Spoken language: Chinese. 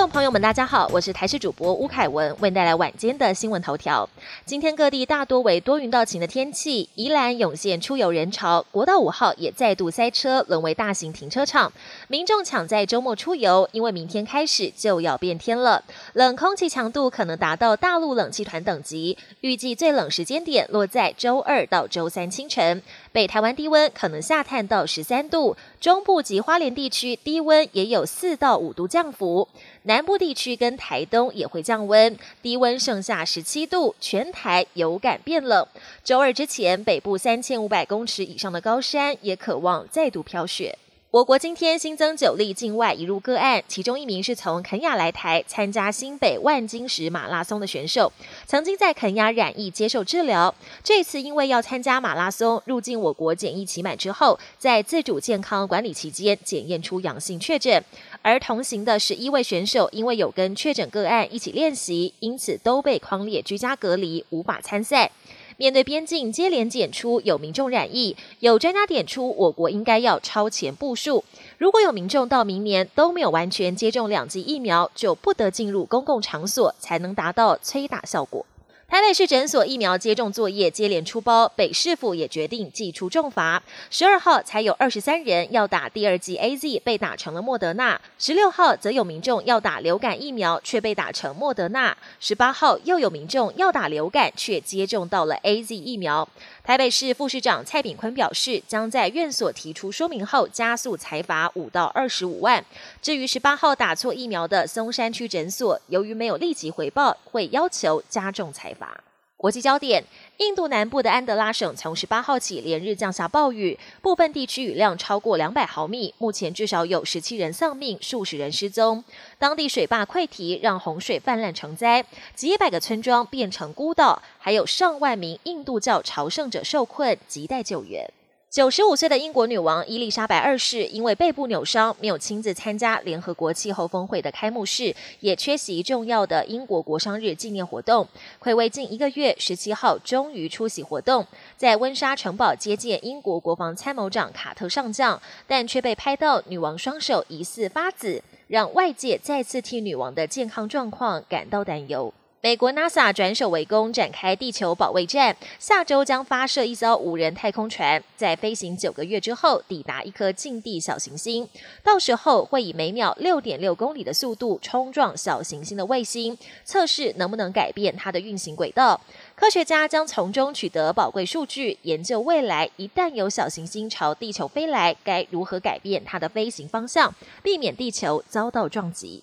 众朋友们，大家好，我是台视主播吴凯文，为您带来晚间的新闻头条。今天各地大多为多云到晴的天气，宜兰涌现出游人潮，国道五号也再度塞车，沦为大型停车场。民众抢在周末出游，因为明天开始就要变天了，冷空气强度可能达到大陆冷气团等级，预计最冷时间点落在周二到周三清晨。北台湾低温可能下探到十三度，中部及花莲地区低温也有四到五度降幅。南部地区跟台东也会降温，低温剩下十七度，全台有感变冷。周二之前，北部三千五百公尺以上的高山也渴望再度飘雪。我国今天新增九例境外移入个案，其中一名是从肯亚来台参加新北万金石马拉松的选手，曾经在肯亚染疫接受治疗。这次因为要参加马拉松，入境我国检疫期满之后，在自主健康管理期间检验出阳性确诊。而同行的十一位选手，因为有跟确诊个案一起练习，因此都被框列居家隔离，无法参赛。面对边境接连检出有民众染疫，有专家点出，我国应该要超前部署。如果有民众到明年都没有完全接种两剂疫苗，就不得进入公共场所，才能达到催打效果。台北市诊所疫苗接种作业接连出包，北市府也决定祭出重罚。十二号才有二十三人要打第二剂 A Z，被打成了莫德纳；十六号则有民众要打流感疫苗，却被打成莫德纳；十八号又有民众要打流感，却接种到了 A Z 疫苗。台北市副市长蔡炳坤表示，将在院所提出说明后，加速裁罚五到二十五万。至于十八号打错疫苗的松山区诊所，由于没有立即回报，会要求加重裁罚。国际焦点：印度南部的安德拉省从十八号起连日降下暴雨，部分地区雨量超过两百毫米。目前至少有十七人丧命，数十人失踪。当地水坝溃堤，让洪水泛滥成灾，几百个村庄变成孤岛，还有上万名印度教朝圣者受困，亟待救援。九十五岁的英国女王伊丽莎白二世因为背部扭伤，没有亲自参加联合国气候峰会的开幕式，也缺席重要的英国国殇日纪念活动。暌违近一个月，十七号终于出席活动，在温莎城堡接见英国国防参谋长卡特上将，但却被拍到女王双手疑似发紫，让外界再次替女王的健康状况感到担忧。美国 NASA 转守为攻，展开地球保卫战。下周将发射一艘无人太空船，在飞行九个月之后抵达一颗近地小行星。到时候会以每秒六点六公里的速度冲撞小行星的卫星，测试能不能改变它的运行轨道。科学家将从中取得宝贵数据，研究未来一旦有小行星朝地球飞来，该如何改变它的飞行方向，避免地球遭到撞击。